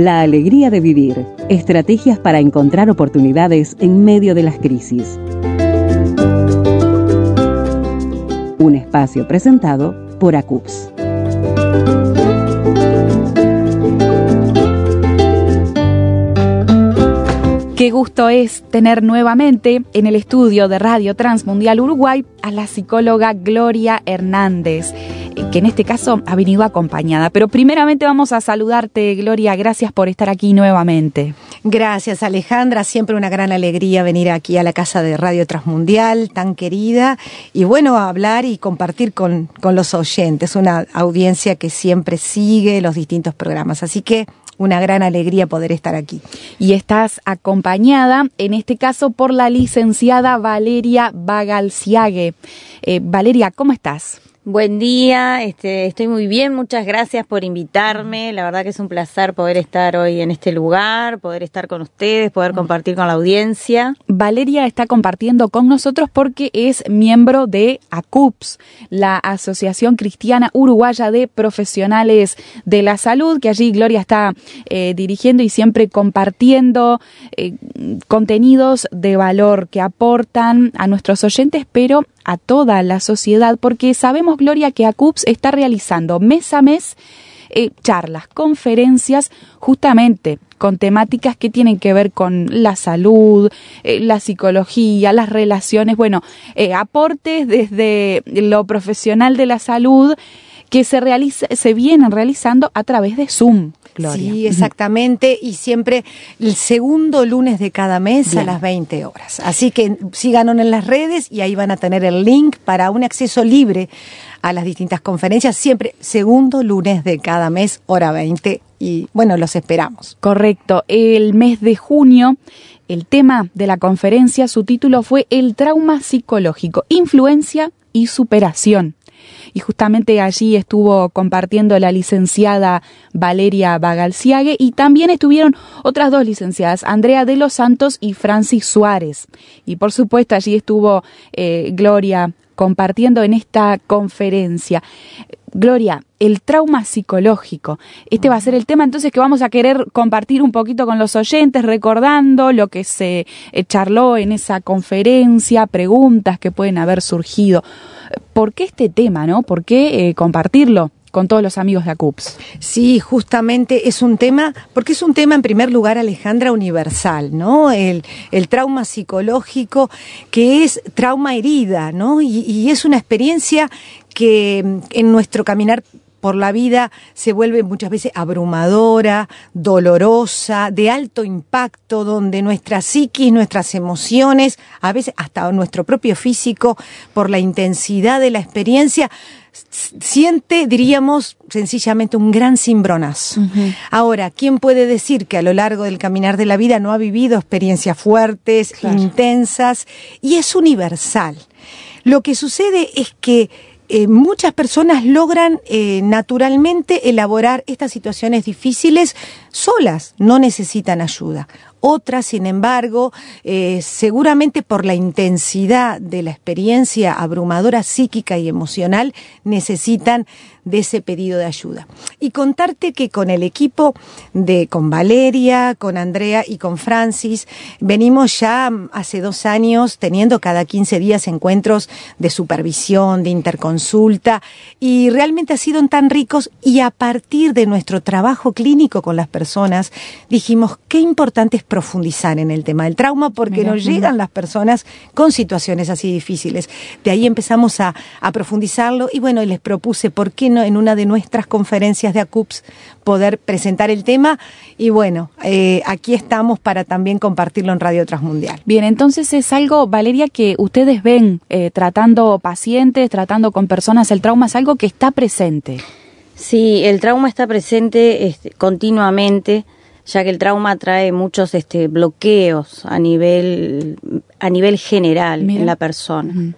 La alegría de vivir. Estrategias para encontrar oportunidades en medio de las crisis. Un espacio presentado por ACUPS. Qué gusto es tener nuevamente en el estudio de Radio Transmundial Uruguay a la psicóloga Gloria Hernández, que en este caso ha venido acompañada. Pero primeramente vamos a saludarte, Gloria. Gracias por estar aquí nuevamente. Gracias, Alejandra. Siempre una gran alegría venir aquí a la casa de Radio Transmundial, tan querida. Y bueno, hablar y compartir con, con los oyentes, una audiencia que siempre sigue los distintos programas. Así que una gran alegría poder estar aquí. Y estás acompañada, en este caso, por la licenciada Valeria Bagalciague. Eh, Valeria, ¿cómo estás? Buen día, este, estoy muy bien, muchas gracias por invitarme, la verdad que es un placer poder estar hoy en este lugar, poder estar con ustedes, poder compartir con la audiencia. Valeria está compartiendo con nosotros porque es miembro de ACUPS, la Asociación Cristiana Uruguaya de Profesionales de la Salud, que allí Gloria está eh, dirigiendo y siempre compartiendo eh, contenidos de valor que aportan a nuestros oyentes, pero a toda la sociedad, porque sabemos, Gloria, que ACUPS está realizando mes a mes eh, charlas, conferencias, justamente con temáticas que tienen que ver con la salud, eh, la psicología, las relaciones, bueno, eh, aportes desde lo profesional de la salud que se, realiza, se vienen realizando a través de Zoom. Gloria. Sí, exactamente, y siempre el segundo lunes de cada mes Bien. a las 20 horas. Así que síganos en las redes y ahí van a tener el link para un acceso libre a las distintas conferencias, siempre segundo lunes de cada mes, hora 20, y bueno, los esperamos. Correcto, el mes de junio el tema de la conferencia, su título fue El trauma psicológico, influencia y superación y justamente allí estuvo compartiendo la licenciada Valeria Bagalciague y también estuvieron otras dos licenciadas, Andrea de los Santos y Francis Suárez. Y por supuesto allí estuvo eh, Gloria compartiendo en esta conferencia. Gloria, el trauma psicológico. Este va a ser el tema entonces que vamos a querer compartir un poquito con los oyentes, recordando lo que se eh, charló en esa conferencia, preguntas que pueden haber surgido. ¿Por qué este tema, no? ¿Por qué eh, compartirlo? con todos los amigos de ACUPS. Sí, justamente es un tema, porque es un tema en primer lugar, Alejandra, universal, ¿no? El, el trauma psicológico, que es trauma herida, ¿no? Y, y es una experiencia que en nuestro caminar por la vida se vuelve muchas veces abrumadora, dolorosa, de alto impacto, donde nuestra psiquis, nuestras emociones, a veces hasta nuestro propio físico, por la intensidad de la experiencia, siente, diríamos, sencillamente un gran cimbronazo. Uh -huh. Ahora, ¿quién puede decir que a lo largo del caminar de la vida no ha vivido experiencias fuertes, claro. intensas, y es universal? Lo que sucede es que eh, muchas personas logran eh, naturalmente elaborar estas situaciones difíciles solas, no necesitan ayuda. Otras, sin embargo, eh, seguramente por la intensidad de la experiencia abrumadora psíquica y emocional, necesitan de ese pedido de ayuda. Y contarte que con el equipo de, con Valeria, con Andrea y con Francis, venimos ya hace dos años teniendo cada 15 días encuentros de supervisión, de interconsulta, y realmente ha sido tan ricos y a partir de nuestro trabajo clínico con las personas, dijimos qué importante es profundizar en el tema del trauma porque nos llegan las personas con situaciones así difíciles. De ahí empezamos a, a profundizarlo y bueno, les propuse por qué no en una de nuestras conferencias de ACUPS poder presentar el tema y bueno, eh, aquí estamos para también compartirlo en Radio Transmundial. Bien, entonces es algo, Valeria, que ustedes ven eh, tratando pacientes, tratando con personas, el trauma es algo que está presente. Sí, el trauma está presente este, continuamente, ya que el trauma trae muchos este, bloqueos a nivel, a nivel general Mira. en la persona. Uh -huh.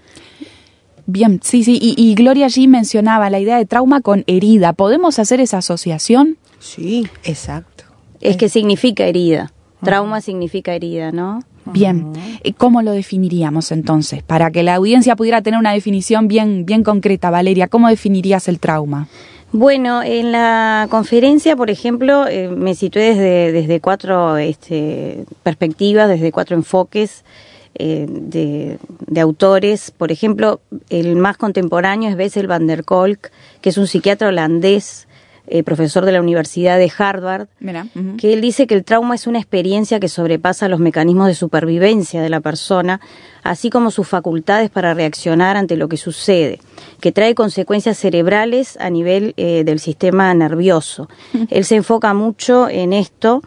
Bien, sí, sí, y, y, Gloria allí mencionaba la idea de trauma con herida. ¿Podemos hacer esa asociación? Sí, exacto. Es que significa herida. Trauma uh -huh. significa herida, ¿no? Bien, ¿cómo lo definiríamos entonces? Para que la audiencia pudiera tener una definición bien, bien concreta, Valeria, ¿cómo definirías el trauma? Bueno, en la conferencia, por ejemplo, eh, me situé desde, desde cuatro este, perspectivas, desde cuatro enfoques eh, de, de, autores. Por ejemplo, el más contemporáneo es Bessel van der Kolk, que es un psiquiatra holandés eh, profesor de la Universidad de Harvard, que él dice que el trauma es una experiencia que sobrepasa los mecanismos de supervivencia de la persona, así como sus facultades para reaccionar ante lo que sucede, que trae consecuencias cerebrales a nivel eh, del sistema nervioso. Él se enfoca mucho en esto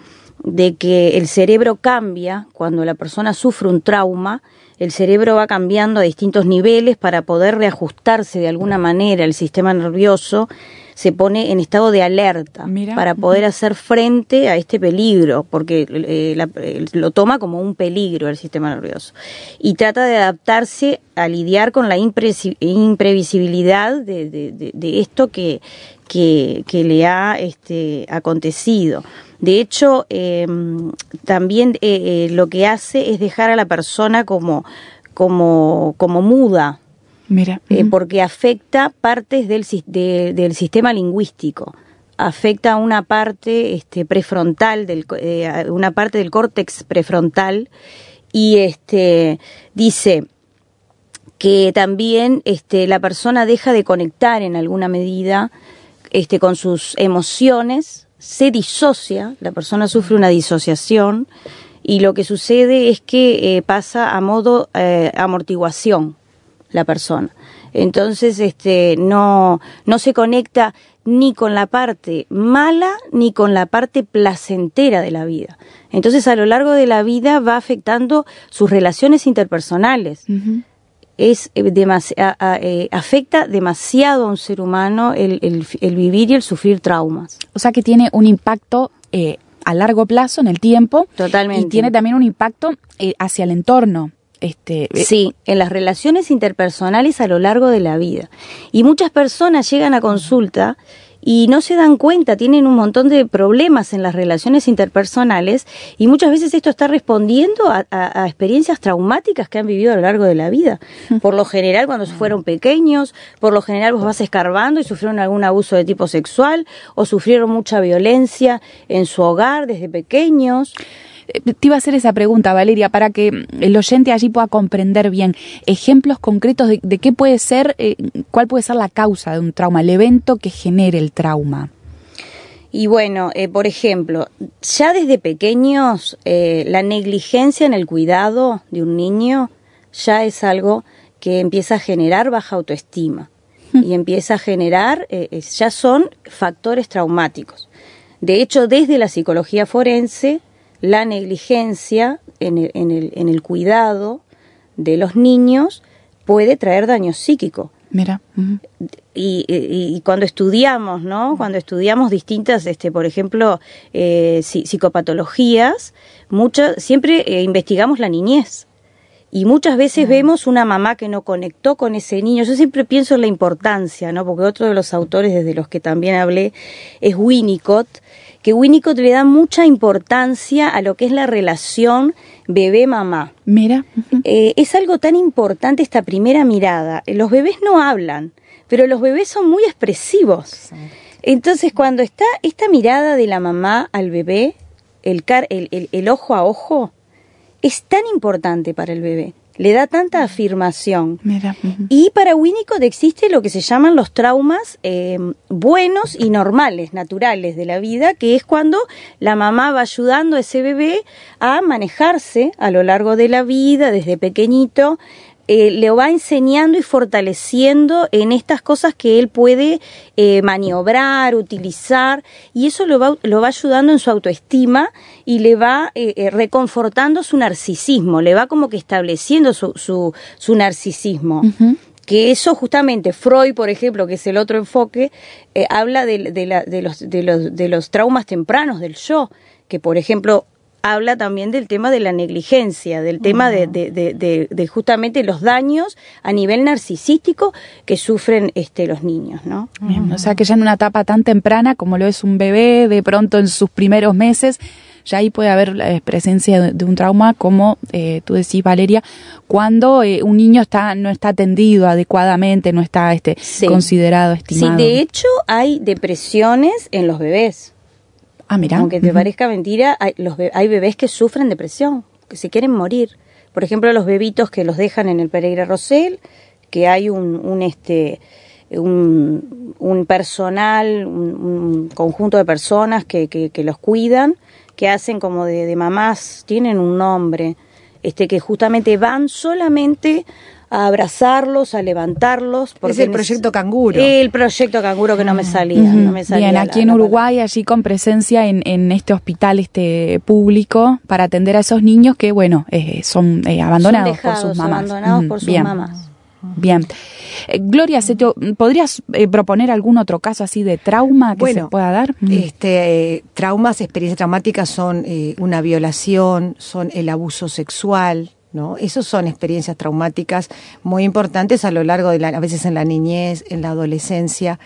de que el cerebro cambia cuando la persona sufre un trauma, el cerebro va cambiando a distintos niveles para poder reajustarse de alguna manera el sistema nervioso se pone en estado de alerta para poder hacer frente a este peligro, porque eh, eh, lo toma como un peligro el sistema nervioso. Y trata de adaptarse a lidiar con la imprevisibilidad de, esto que, que, le ha este, acontecido. De hecho, em, también eh, lo que hace es dejar a la persona como, como, como muda, Mira. Eh, porque afecta partes del, del sistema lingüístico afecta una parte este, prefrontal, del, eh, una parte del córtex prefrontal y este, dice que también este, la persona deja de conectar en alguna medida este, con sus emociones, se disocia, la persona sufre una disociación y lo que sucede es que eh, pasa a modo amortiguación la persona. Entonces, este, no, no se conecta ni con la parte mala ni con la parte placentera de la vida. Entonces, a lo largo de la vida va afectando sus relaciones interpersonales. Es eh, eh, afecta demasiado a un ser humano el, el, vivir y el sufrir traumas. O sea que tiene un impacto eh, a largo plazo en el tiempo. Totalmente. Y tiene también un impacto hacia el entorno. Este, eh, sí, en las relaciones interpersonales a lo largo de la vida. Y muchas personas llegan a consulta y no se dan cuenta, tienen un montón de problemas en las relaciones interpersonales y muchas veces esto está respondiendo a, experiencias traumáticas que han vivido a lo largo de la vida. Por lo general, cuando fueron pequeños, por lo general vos vas escarbando y sufrieron algún abuso de tipo sexual o sufrieron mucha violencia en su hogar desde pequeños. Eh, te iba a hacer esa pregunta, Valeria, para que el oyente allí pueda comprender bien ejemplos concretos de, qué puede ser, eh, cuál puede ser la causa de un trauma, el evento que genere el trauma. Y bueno, eh, por ejemplo, ya desde pequeños la negligencia en el cuidado de un niño ya es algo que empieza a generar baja autoestima y empieza a generar, ya son factores traumáticos. De hecho, desde la psicología forense la negligencia en el, en el, en el cuidado de los niños puede traer daño psíquico. Mira. y, y, cuando estudiamos, ¿no? Cuando estudiamos distintas, este, por ejemplo, eh, psicopatologías, mucho, siempre eh, investigamos la niñez. Y muchas veces vemos una mamá que no conectó con ese niño. Yo siempre pienso en la importancia, ¿no? Porque otro de los autores desde los que también hablé es Winnicott, que Winnicott le da mucha importancia a lo que es la relación bebé-mamá. Mira. Eh, es algo tan importante esta primera mirada. Los bebés no hablan, pero los bebés son muy expresivos. Entonces, cuando está esta mirada de la mamá al bebé, el, el, el ojo a ojo, es tan importante para el bebé le da tanta afirmación. Y para Winnicott existe lo que se llaman los traumas eh, buenos y normales, naturales de la vida, que es cuando la mamá va ayudando a ese bebé a manejarse a lo largo de la vida, desde pequeñito, eh, le va enseñando y fortaleciendo en estas cosas que él puede eh, maniobrar, utilizar, y eso lo va, lo va ayudando en su autoestima y le va eh, reconfortando su narcisismo, le va como que estableciendo su, su, su narcisismo. que eso justamente Freud, por ejemplo, que es el otro enfoque, habla de, de, la, de, los, de, los, de los traumas tempranos del yo, que por ejemplo habla también del tema de la negligencia, del tema de, de, justamente los daños a nivel narcisístico que sufren este, los niños, ¿no? o sea que ya en una etapa tan temprana como lo es un bebé, de pronto en sus primeros meses, ya ahí puede haber la presencia de, un trauma, como eh, tú decís, Valeria, cuando eh, un niño está no está atendido adecuadamente, no está este considerado, estimado. Sí, de hecho hay depresiones en los bebés. Ah, mira. Aunque te parezca mentira, hay, los hay bebés que sufren depresión, que se quieren morir. Por ejemplo, los bebitos que los dejan en el Pereira Rosell, que hay un, un este un, un personal, un, conjunto de personas que, que, los cuidan, que hacen como de, de, mamás, tienen un nombre, este que justamente van solamente a abrazarlos, a levantarlos. Porque es el proyecto canguro. El proyecto canguro que no me ah. salía. no me salía Bien, aquí en Uruguay, allí con presencia en, en, este hospital este público para atender a esos niños que, bueno, eh, son eh, abandonados por sus mamás. Abandonados por sus mamás. Bien. Eh, Gloria, ¿podrías eh, proponer algún otro caso así de trauma que se pueda dar? Este, eh, traumas, experiencias traumáticas son una violación, son el abuso sexual, ¿no? Esas son experiencias traumáticas muy importantes a lo largo de la, a veces en la niñez, en la adolescencia,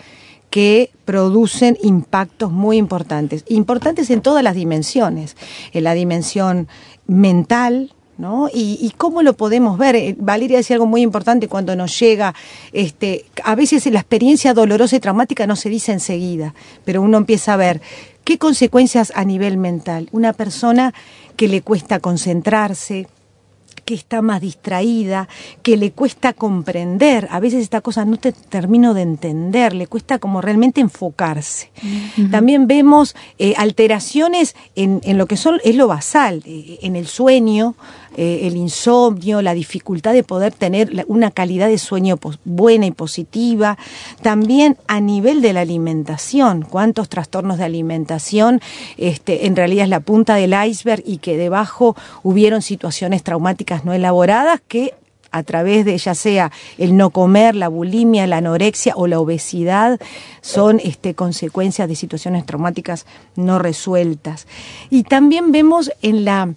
que producen impactos muy importantes, importantes en todas las dimensiones, en la dimensión mental, ¿no? Y, cómo lo podemos ver. Eh, Valeria decía algo muy importante cuando nos llega, este, a veces la experiencia dolorosa y traumática no se dice enseguida, pero uno empieza a ver qué consecuencias a nivel mental. Una persona que le cuesta concentrarse, que está más distraída, que le cuesta comprender. A veces esta cosa no te termino de entender, le cuesta como realmente enfocarse. También vemos eh, alteraciones en, en, lo que son, es lo basal, eh, en el sueño, eh, el insomnio, la dificultad de poder tener una calidad de sueño buena y positiva. También a nivel de la alimentación, cuántos trastornos de alimentación este, en realidad es la punta del iceberg y que debajo hubieron situaciones traumáticas no elaboradas que a través de ya sea el no comer, la bulimia, la anorexia o la obesidad, son este, consecuencias de situaciones traumáticas no resueltas. Y también vemos en la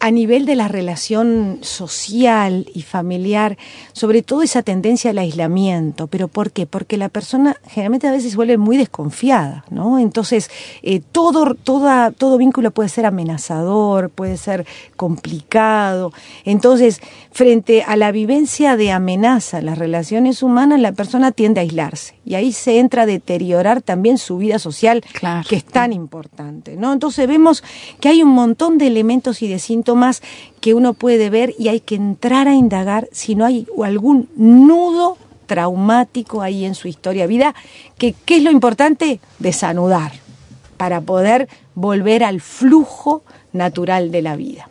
a nivel de la relación social y familiar, sobre todo esa tendencia al aislamiento. ¿Pero por qué? Porque la persona generalmente a veces se vuelve muy desconfiada, ¿no? Entonces, eh, todo, toda, todo vínculo puede ser amenazador, puede ser complicado. Entonces, frente a la vivencia de amenaza en las relaciones humanas, la persona tiende a aislarse. Y ahí se entra a deteriorar también su vida social, que es tan importante, ¿no? Entonces vemos que hay un montón de elementos y de síntomas más que uno puede ver y hay que entrar a indagar si no hay algún nudo traumático ahí en su historia de vida, que qué es lo importante? Desanudar, para poder volver al flujo natural de la vida.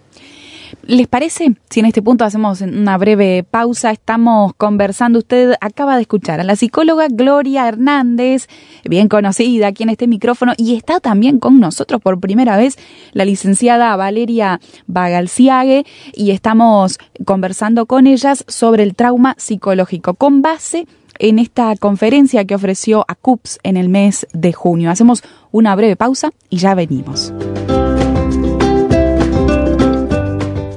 ¿Les parece si en este punto hacemos una breve pausa? Estamos conversando, usted acaba de escuchar a la psicóloga Gloria Hernández, bien conocida aquí en este micrófono, y está también con nosotros por primera vez la licenciada Valeria Bagalciague, y estamos conversando con ellas sobre el trauma psicológico, con base en esta conferencia que ofreció a CUPS en el mes de junio. Hacemos una breve pausa y ya venimos.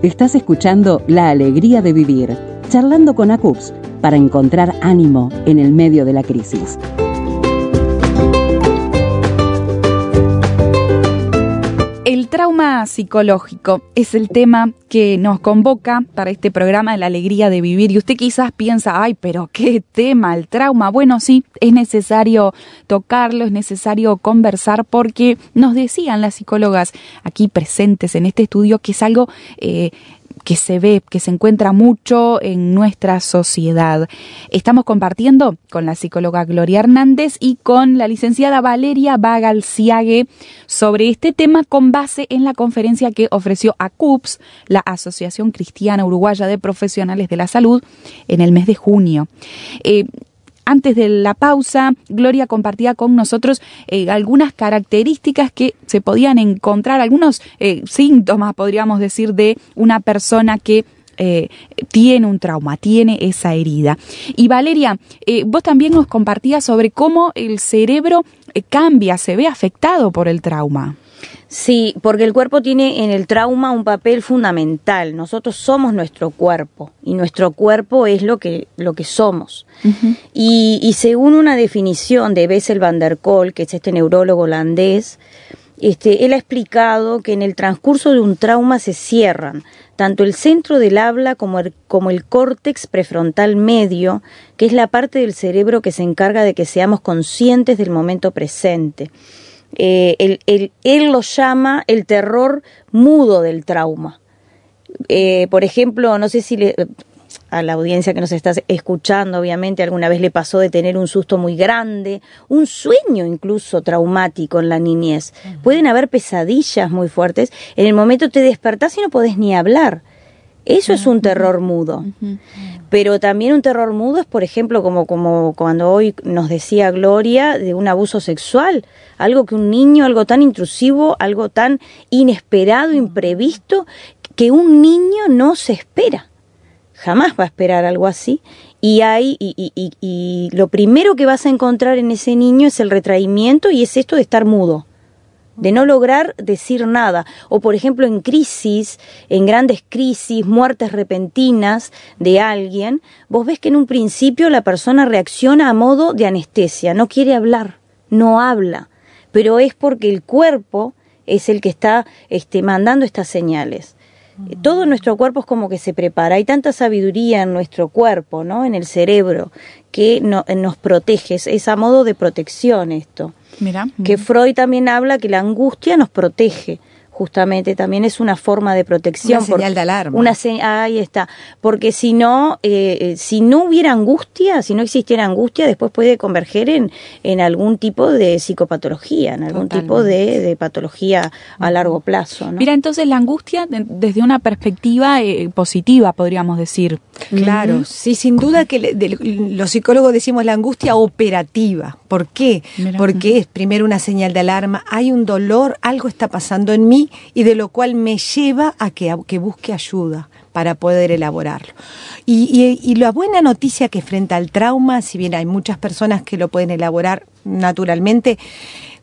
Estás escuchando La Alegría de Vivir, charlando con ACUPS para encontrar ánimo en el medio de la crisis. El trauma psicológico es el tema que nos convoca para este programa de la alegría de vivir. Y usted quizás piensa, ay, pero qué tema, el trauma. Bueno, sí, es necesario tocarlo, es necesario conversar porque nos decían las psicólogas aquí presentes en este estudio que es algo eh, que se ve, que se encuentra mucho en nuestra sociedad. Estamos compartiendo con la psicóloga Gloria Hernández y con la licenciada Valeria Bagalciague sobre este tema con base en la conferencia que ofreció a CUPS, la Asociación Cristiana Uruguaya de Profesionales de la Salud, en el mes de junio. Eh, antes de la pausa, Gloria compartía con nosotros eh, algunas características que se podían encontrar, algunos eh, síntomas, podríamos decir, de una persona que eh, tiene un trauma, tiene esa herida. Y Valeria, vos también nos compartías sobre cómo el cerebro cambia, se ve afectado por el trauma. Sí, porque el cuerpo tiene en el trauma un papel fundamental. Nosotros somos nuestro cuerpo y nuestro cuerpo es lo que, lo que somos. y, según una definición de Bessel van der Kolk, que es este neurólogo holandés, este, él ha explicado que en el transcurso de un trauma se cierran tanto el centro del habla como el, como el córtex prefrontal medio, que es la parte del cerebro que se encarga de que seamos conscientes del momento presente. Eh, él, lo llama el terror mudo del trauma. Eh, por ejemplo, no sé si le, a la audiencia que nos está escuchando, obviamente, alguna vez le pasó de tener un susto muy grande, un sueño incluso traumático en la niñez. Pueden haber pesadillas muy fuertes. En el momento te despertás y no podés ni hablar. Eso es un terror mudo. Pero también un terror mudo es, por ejemplo, como, como cuando hoy nos decía Gloria, de un abuso sexual. Algo que un niño, algo tan intrusivo, algo tan inesperado, imprevisto, que un niño no se espera jamás va a esperar algo así. Y, hay, y, y, y, lo primero que vas a encontrar en ese niño es el retraimiento y es esto de estar mudo, de no lograr decir nada. O por ejemplo en crisis, en grandes crisis, muertes repentinas de alguien, vos ves que en un principio la persona reacciona a modo de anestesia, no quiere hablar, no habla, pero es porque el cuerpo es el que está este, mandando estas señales todo nuestro cuerpo es como que se prepara. Hay tanta sabiduría en nuestro cuerpo, ¿no? En el cerebro, que nos protege. Es, a modo de protección esto. Mira. Que Freud también habla que la angustia nos protege justamente también es una forma de protección. Una señal de alarma. Una ahí está. Porque si no, eh, eh, si no hubiera angustia, si no existiera angustia, después puede converger en, en algún tipo de psicopatología, en algún tipo de, patología a largo plazo. Mira, entonces la angustia desde una perspectiva eh, positiva, podríamos decir. Claro, sí, sin duda que los psicólogos decimos la angustia operativa. ¿Por qué? Porque es primero una señal de alarma, hay un dolor, algo está pasando en mí y de lo cual me lleva a que, que busque ayuda para poder elaborarlo. Y, y, la buena noticia que frente al trauma, si bien hay muchas personas que lo pueden elaborar naturalmente,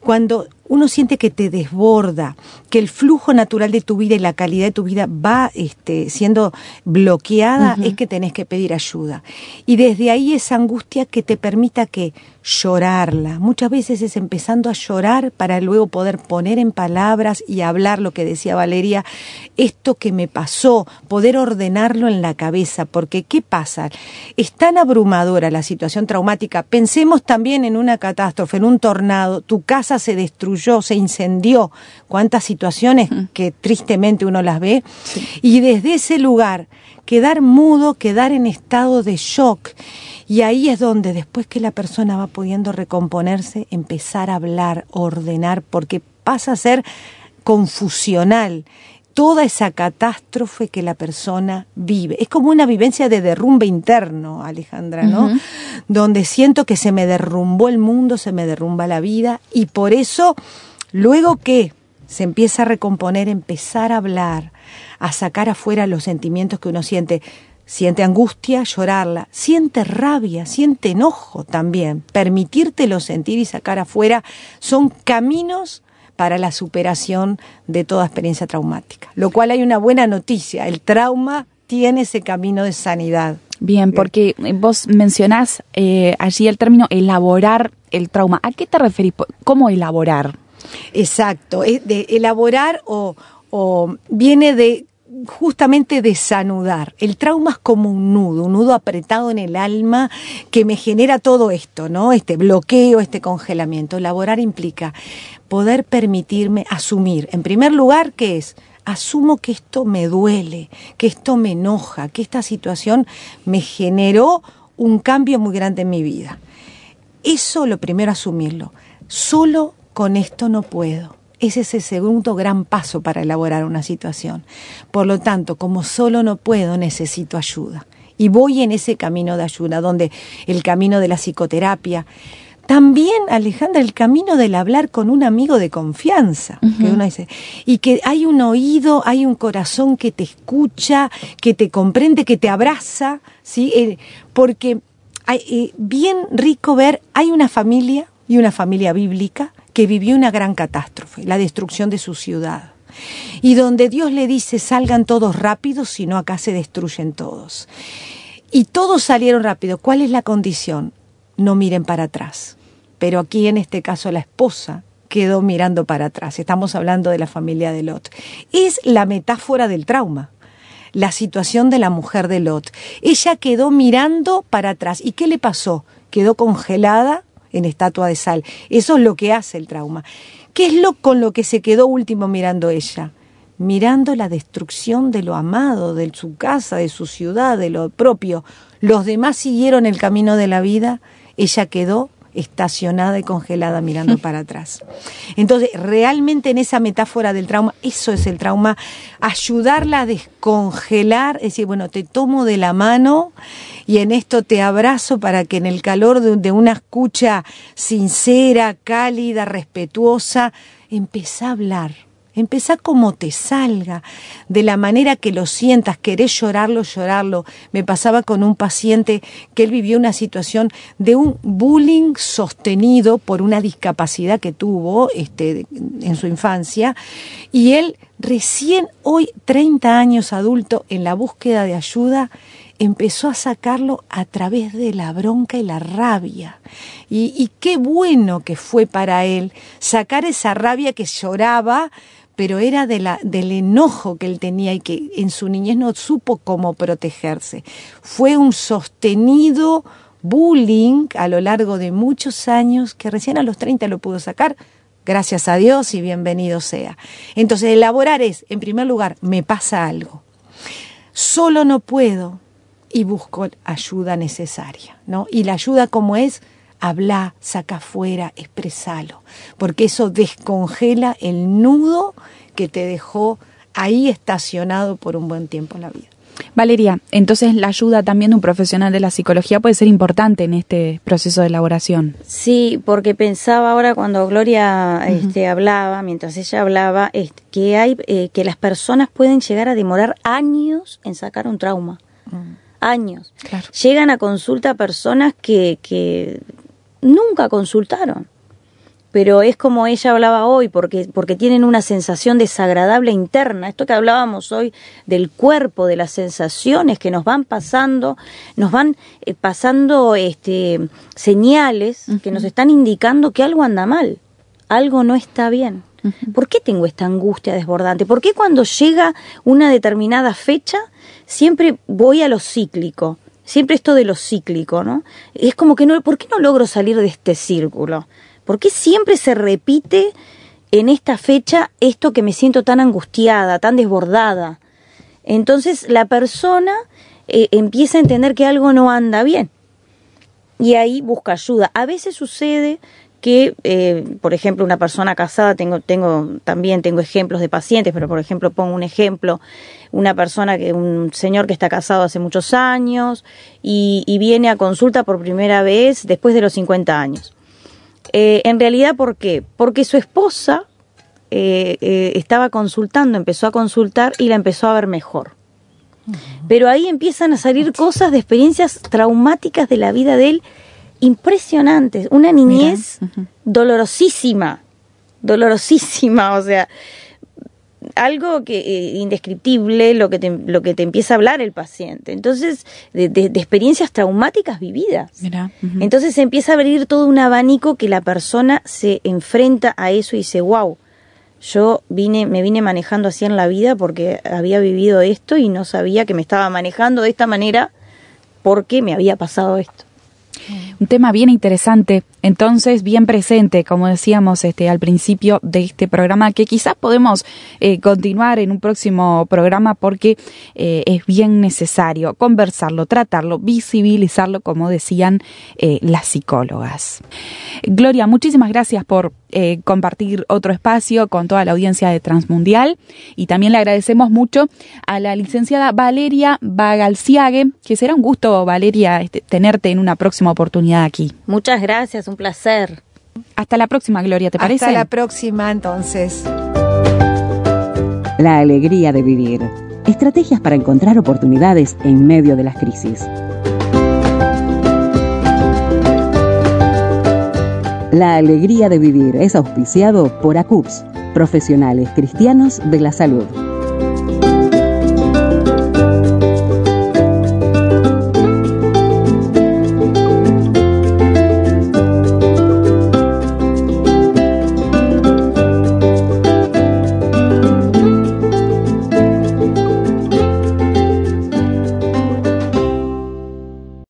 cuando uno siente que te desborda, que el flujo natural de tu vida y la calidad de tu vida va este, siendo bloqueada, es que tenés que pedir ayuda. Y desde ahí esa angustia que te permita que llorarla. Muchas veces es empezando a llorar para luego poder poner en palabras y hablar lo que decía Valeria, esto que me pasó, poder ordenarlo en la cabeza, porque ¿qué pasa? Es tan abrumadora la situación traumática. Pensemos también en una catástrofe, en un tornado, tu casa se destruyó, se incendió, cuántas situaciones que tristemente uno las ve, y desde ese lugar quedar mudo, quedar en estado de shock. Y ahí es donde después que la persona va pudiendo recomponerse, empezar a hablar, ordenar, porque pasa a ser confusional toda esa catástrofe que la persona vive. Es como una vivencia de derrumbe interno, Alejandra, ¿no? Donde siento que se me derrumbó el mundo, se me derrumba la vida y por eso, luego que se empieza a recomponer, empezar a hablar, a sacar afuera los sentimientos que uno siente. Siente angustia, llorarla, siente rabia, siente enojo también. Permitírtelo sentir y sacar afuera son caminos para la superación de toda experiencia traumática. Lo cual hay una buena noticia, el trauma tiene ese camino de sanidad. Bien, porque vos mencionás eh, allí el término elaborar el trauma. ¿A qué te referís? ¿Cómo elaborar? Exacto, de elaborar o, o viene de justamente desanudar. El trauma es como un nudo, un nudo apretado en el alma que me genera todo esto, ¿no? Este bloqueo, este congelamiento. Elaborar implica poder permitirme asumir, en primer lugar, ¿qué es? Asumo que esto me duele, que esto me enoja, que esta situación me generó un cambio muy grande en mi vida. Eso lo primero asumirlo. Solo con esto no puedo ese es el segundo gran paso para elaborar una situación. Por lo tanto, como solo no puedo, necesito ayuda. Y voy en ese camino de ayuda, donde el camino de la psicoterapia, también, Alejandra, el camino del hablar con un amigo de confianza, que uno dice, y que hay un oído, hay un corazón que te escucha, que te comprende, que te abraza, ¿sí? Eh, porque hay, eh, bien rico ver, hay una familia, y una familia bíblica, que vivió una gran catástrofe, la destrucción de su ciudad. Y donde Dios le dice, salgan todos rápidos, si no acá se destruyen todos. Y todos salieron rápido. ¿Cuál es la condición? No miren para atrás. Pero aquí en este caso la esposa quedó mirando para atrás. Estamos hablando de la familia de Lot. Es la metáfora del trauma la situación de la mujer de Lot. Ella quedó mirando para atrás. ¿Y qué le pasó? Quedó congelada en estatua de sal. Eso es lo que hace el trauma. ¿Qué es lo con lo que se quedó último mirando ella? Mirando la destrucción de lo amado, de su casa, de su ciudad, de lo propio. Los demás siguieron el camino de la vida, ella quedó estacionada y congelada mirando para atrás. Entonces, realmente en esa metáfora del trauma, eso es el trauma, ayudarla a descongelar, es decir, bueno, te tomo de la mano y en esto te abrazo para que en el calor de, una escucha sincera, cálida, respetuosa, empieza a hablar Empezá como te salga, de la manera que lo sientas, querés llorarlo, llorarlo. Me pasaba con un paciente que él vivió una situación de un bullying sostenido por una discapacidad que tuvo este, en su infancia y él recién hoy, 30 años adulto, en la búsqueda de ayuda, empezó a sacarlo a través de la bronca y la rabia. Y, y, qué bueno que fue para él sacar esa rabia que lloraba pero era de la, del enojo que él tenía y que en su niñez no supo cómo protegerse. Fue un sostenido bullying a lo largo de muchos años que recién a los 30 lo pudo sacar. Gracias a Dios y bienvenido sea. Entonces, elaborar es, en primer lugar, me pasa algo. Solo no puedo y busco ayuda necesaria, ¿no? Y la ayuda como es, habla, saca afuera, expresalo, porque eso descongela el nudo que te dejó ahí estacionado por un buen tiempo en la vida. Valeria, entonces la ayuda también de un profesional de la psicología puede ser importante en este proceso de elaboración. Sí, porque pensaba ahora cuando Gloria este, hablaba, mientras ella hablaba, que hay eh, que las personas pueden llegar a demorar años en sacar un trauma. Mm. Años. Llegan a consulta personas que, que nunca consultaron. Pero es como ella hablaba hoy, porque, porque tienen una sensación desagradable interna. Esto que hablábamos hoy del cuerpo, de las sensaciones que nos van pasando, nos van eh, pasando este, señales que nos están indicando que algo anda mal, algo no está bien. ¿Por qué tengo esta angustia desbordante? ¿Por qué cuando llega una determinada fecha siempre voy a lo cíclico? Siempre esto de lo cíclico, ¿no? Es como que no, ¿por qué no logro salir de este círculo? ¿Por qué siempre se repite en esta fecha esto que me siento tan angustiada, tan desbordada? Entonces la persona eh, empieza a entender que algo no anda bien y ahí busca ayuda. A veces sucede que, eh, por ejemplo, una persona casada, tengo, tengo, también tengo ejemplos de pacientes, pero por ejemplo pongo un ejemplo, una persona que, un señor que está casado hace muchos años y, viene a consulta por primera vez después de los 50 años. Eh, en realidad, ¿por qué? Porque su esposa eh, estaba consultando, empezó a consultar y la empezó a ver mejor. Pero ahí empiezan a salir cosas de experiencias traumáticas de la vida de él impresionantes, una niñez dolorosísima, dolorosísima, o sea, algo que eh, indescriptible lo que te, lo que te empieza a hablar el paciente. Entonces, de, experiencias traumáticas vividas. Entonces se empieza a abrir todo un abanico que la persona se enfrenta a eso y dice, wow, yo vine, me vine manejando así en la vida porque había vivido esto y no sabía que me estaba manejando de esta manera porque me había pasado esto. Un tema bien interesante, entonces bien presente, como decíamos este, al principio de este programa, que quizás podemos eh, continuar en un próximo programa porque eh, es bien necesario conversarlo, tratarlo, visibilizarlo, como decían eh, las psicólogas. Gloria, muchísimas gracias por compartir otro espacio con toda la audiencia de Transmundial y también le agradecemos mucho a la licenciada Valeria Bagalciague, que será un gusto, Valeria, este, tenerte en una próxima oportunidad aquí. Muchas gracias, un placer. Hasta la próxima, Gloria, ¿te parece? Hasta la próxima, entonces. La alegría de vivir. Estrategias para encontrar oportunidades en medio de las crisis. La alegría de vivir es auspiciado por ACUPS, profesionales cristianos de la salud.